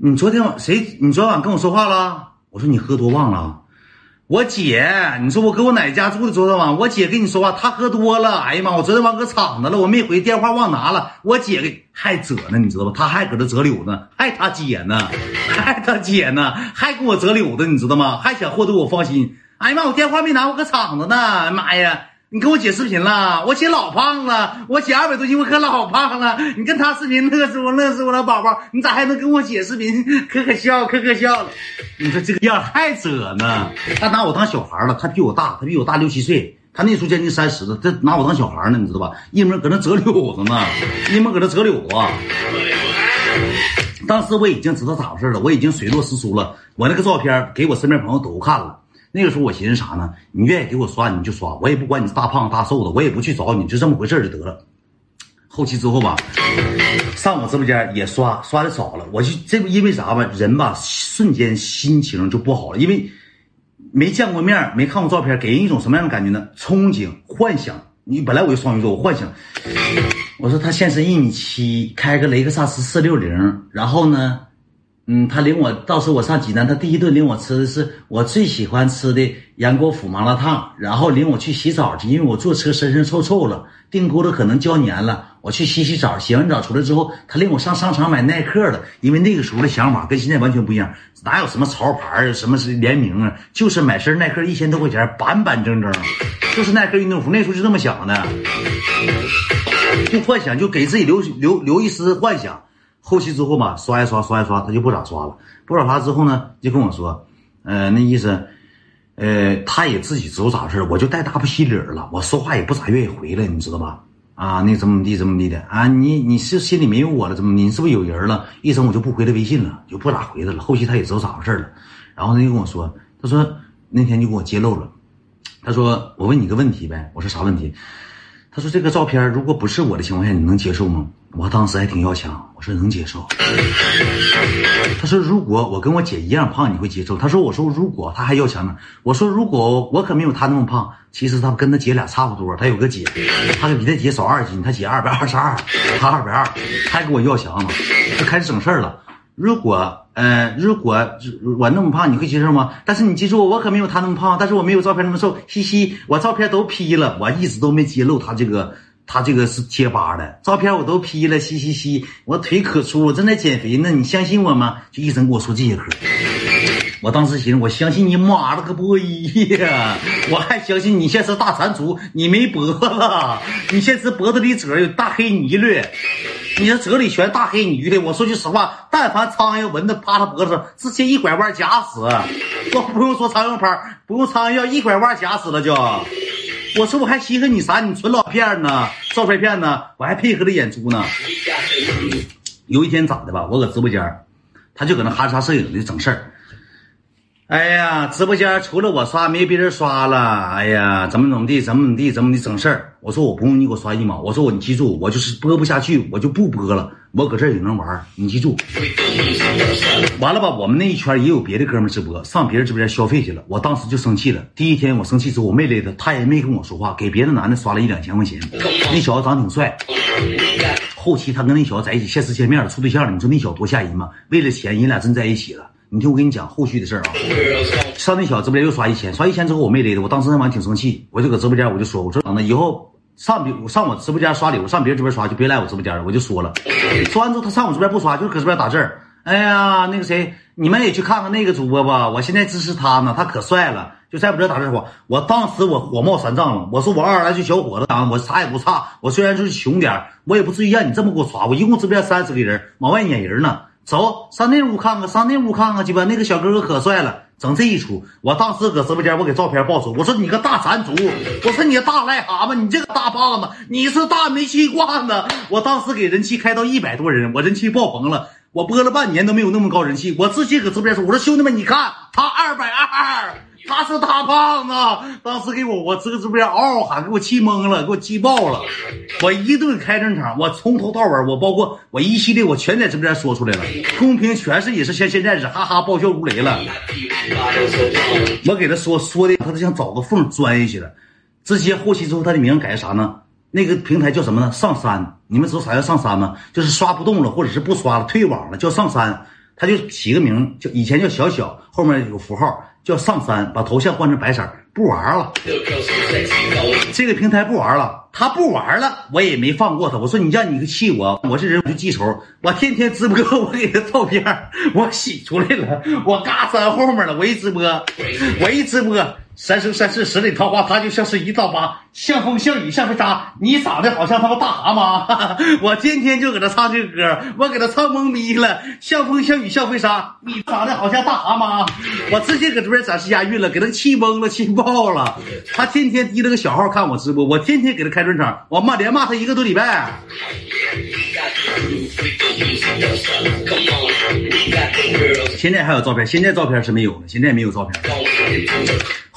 你昨天晚谁？你昨晚跟我说话了？我说你喝多忘了。我姐，你说我搁我奶家住的昨天晚，我姐跟你说话，她喝多了。哎呀妈，我昨天晚搁厂子了，我没回电话忘拿了。我姐给还折呢，你知道吧？她还搁这折柳呢，还她姐呢，还她姐呢，还给我折柳子，你知道吗？还想获得我芳心。哎呀妈，我电话没拿，我搁厂子呢。妈呀！你跟我姐视频了，我姐老胖了，我姐二百多斤，我可老胖了。你跟她视频乐死我，乐死我了，宝宝，你咋还能跟我姐视频，可可笑，可可笑了。你说这个样还折呢？他拿我当小孩了，他比我大，他比我大六七岁，他那时候将近三十了，这拿我当小孩呢，你知道吧？一门搁那折柳子呢，一门搁那折柳子。当时我已经知道咋回事了，我已经水落石出了。我那个照片给我身边朋友都看了。那个时候我寻思啥呢？你愿意给我刷你就刷，我也不管你是大胖大瘦的，我也不去找你，就这么回事就得了。后期之后吧，上我直播间也刷刷的少了，我就这因为啥吧？人吧瞬间心情就不好了，因为没见过面，没看过照片，给人一种什么样的感觉呢？憧憬、幻想。你本来我就双鱼座，我幻想，我说他现身一米七，开个雷克萨斯四六零，然后呢？嗯，他领我，到时候我上济南，他第一顿领我吃的是我最喜欢吃的杨国府麻辣烫，然后领我去洗澡去，因为我坐车身上臭臭了，腚骨头可能胶粘了，我去洗洗澡，洗完澡出来之后，他领我上商场买耐克的，因为那个时候的想法跟现在完全不一样，哪有什么潮牌什么是联名啊，就是买身耐克一千多块钱，板板正正，就是耐克运动服，那时候就这么想的，就幻想，就给自己留留留一丝幻想。后期之后吧，刷一刷，刷一刷，他就不咋刷了。不咋刷之后呢，就跟我说，呃，那意思，呃，他也自己知道咋回事我就带大不稀理了。我说话也不咋愿意回来，你知道吧？啊，那怎么地怎么地的啊？你你是心里没有我了？怎么？你是不是有人了？一声我就不回他微信了，就不咋回他了。后期他也知道咋回事了，然后他就跟我说，他说那天就给我揭露了，他说我问你个问题呗。我说啥问题？他说：“这个照片如果不是我的情况下，你能接受吗？”我当时还挺要强，我说能接受。他说：“如果我跟我姐一样胖，你会接受？”他说：“我说如果他还要强呢。”我说：“如果我可没有他那么胖，其实他跟他姐俩差不多。他有个姐，他比他姐少二斤，他姐二百二十二，他二百二，还跟我要强呢，就开始整事儿了。”如果，呃，如果我那么胖，你会接受吗？但是你记住，我可没有他那么胖，但是我没有照片那么瘦，嘻嘻，我照片都 P 了，我一直都没揭露他这个，他这个是贴吧的照片我都 P 了，嘻嘻嘻，我腿可粗，我正在减肥呢，你相信我吗？就一直跟我说这些嗑，我当时寻思，我相信你妈了个波一呀！我还相信你现在是大蟾蜍，你没脖子，你现在脖子里褶有大黑泥绿。你这哲理全大黑泥的，我说句实话，但凡苍蝇蚊子趴他脖子上，直接一拐弯夹死，都不用说苍蝇拍，不用苍蝇药，一拐弯夹死了就。我说我还稀罕你啥？你纯老片呢，照片骗呢，我还配合着演出呢。有一天咋的吧？我搁直播间，他就搁那哈沙摄影的整事儿。哎呀，直播间除了我刷，没别人刷了。哎呀，怎么怎么地，怎么怎么地，怎么的整事儿？我说我不用你给我刷一毛，我说我你记住，我就是播不下去，我就不播了。我搁这儿也能玩，你记住。完了吧？我们那一圈也有别的哥们直播，上别人直播间消费去了。我当时就生气了。第一天我生气之后，我没勒他，他也没跟我说话，给别的男的刷了一两千块钱。那小子长挺帅。后期他跟那小子在一起现实见面了，处对象了。你说那小子多吓人吗？为了钱，人俩真在一起了。你听我跟你讲后续的事儿啊！上那小直播间又刷一千，刷一千之后我没勒他，我当时那晚挺生气，我就搁直播间我就说，我说等着以后上别上我直播间刷礼物，上别人直播间刷就别来我直播间了，我就说了。说完之后他上我直播间不刷，就搁直播间打字。哎呀，那个谁，你们也去看看那个主播吧，我现在支持他呢，他可帅了。就在我这打字我，我当时我火冒三丈了，我说我二十来岁小伙子啊，我啥也不差，我虽然就是穷点我也不至于让你这么给我刷，我一共直播间三十个人，往外撵人呢。走上那屋看看，上那屋看看去吧。那个小哥哥可帅了，整这一出。我当时搁直播间，我给照片爆出。我说你个大馋猪，我说你个大癞蛤蟆，你这个大胖子，你是大煤气罐子。我当时给人气开到一百多人，我人气爆棚了。我播了半年都没有那么高人气，我自己搁直播间说，我说兄弟们，你看他二百二。他是大胖子，当时给我我这个直播间嗷嗷喊，给我气懵了，给我气爆了。我一顿开整场，我从头到尾，我包括我一系列，我全在直播间说出来了。公屏全是也是像现在是哈哈爆笑如雷了。我给他说说的，他都想找个缝钻下去了。直接后期之后，他的名改啥呢？那个平台叫什么呢？上山。你们知道啥叫上山吗？就是刷不动了，或者是不刷了，退网了，叫上山。他就起个名叫以前叫小小，后面有符号叫上山，把头像换成白色，不玩了。这个平台不玩了，他不玩了，我也没放过他。我说你让你气我，我这人我就记仇，我天天直播，我给他照片我洗出来了，我嘎粘后面了。我一直播，我一直播，三生三世十里桃花，他就像是一道疤，像风像雨像飞沙。你长得好像他妈大蛤蟆，我天天就搁那唱这个歌，我给他唱懵逼了。像风像雨像飞沙，你长得好像大蛤蟆，我直接搁这边展示押韵了，给他气懵了，气爆了。他天天提了个小号看我直播，我天天给他开专场，我骂连骂他一个多礼拜。现在还有照片，现在照片是没有了，现在没有照片。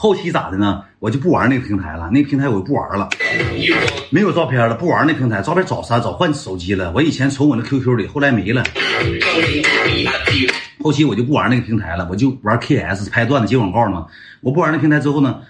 后期咋的呢？我就不玩那个平台了，那个平台我就不玩了，没有照片了，不玩那平台，照片早删早换手机了。我以前存我那 QQ 里，后来没了。后期我就不玩那个平台了，我就玩 KS 拍段子接广告嘛。我不玩那平台之后呢，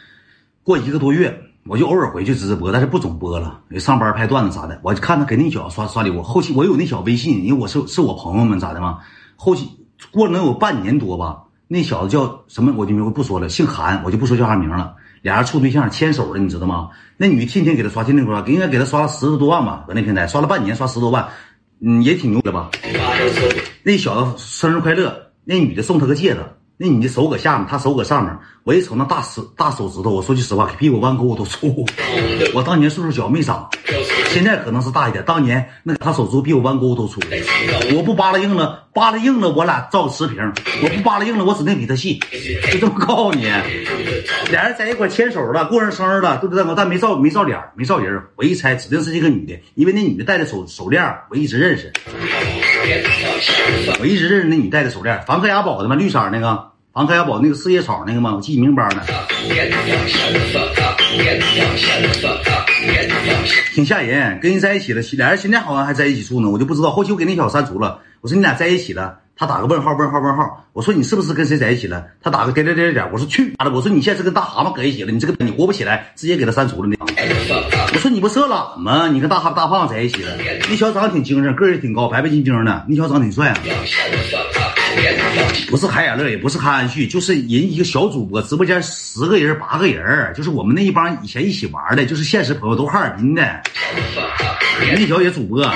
过一个多月。我就偶尔回去直播，但是不总播了。上班拍段子啥的，我就看他给那小子刷刷礼物。后期我有那小微信，因为我是是我朋友们咋的嘛。后期过了能有半年多吧，那小子叫什么我就不说了，姓韩，我就不说叫啥名了。俩人处对象牵手了，你知道吗？那女的天天给他刷，天天刷，应该给他刷了十多万吧，搁那平台刷了半年，刷十多万，嗯，也挺牛的吧。那小子生日快乐，那女的送他个戒指。那你的手搁下面，他手搁上面。我一瞅那大手大手指头，我说句实话，比我弯钩都粗。我当年岁数小没长，现在可能是大一点。当年那他手指头比我弯钩都粗。我不扒拉硬了，扒拉硬了，我俩照持平。我不扒拉硬了，我指定比他细。就这么告诉你，俩人在一块牵手了，过上生日了，对不对？但没照没照脸，没照人。我一猜，指定是这个女的，因为那女的戴的手手链，我一直认识。我一直认识那女戴的手链，梵克雅宝的吗，绿色那个。梵克雅宝那个四叶草那个吗？我记明白呢，挺吓人。跟人在一起了，俩人现在好像还在一起住呢，我就不知道。后期我给那小子删除了。我说你俩在一起了，他打个问号，问号，问号。我说你是不是跟谁在一起了？他打个点点点点。我说去妈的！我说你现在是跟大蛤蟆搁一起了，你这个你活不起来，直接给他删除了。那我说你不色懒吗？你跟大哈大胖在一起了？那小子长得挺精神，个儿也挺高，白白净净的。那小子长得挺帅啊。不是海雅乐，也不是韩安旭，就是人一个小主播，直播间十个人八个人，就是我们那一帮以前一起玩的，就是现实朋友，都哈尔滨的，那小也主播。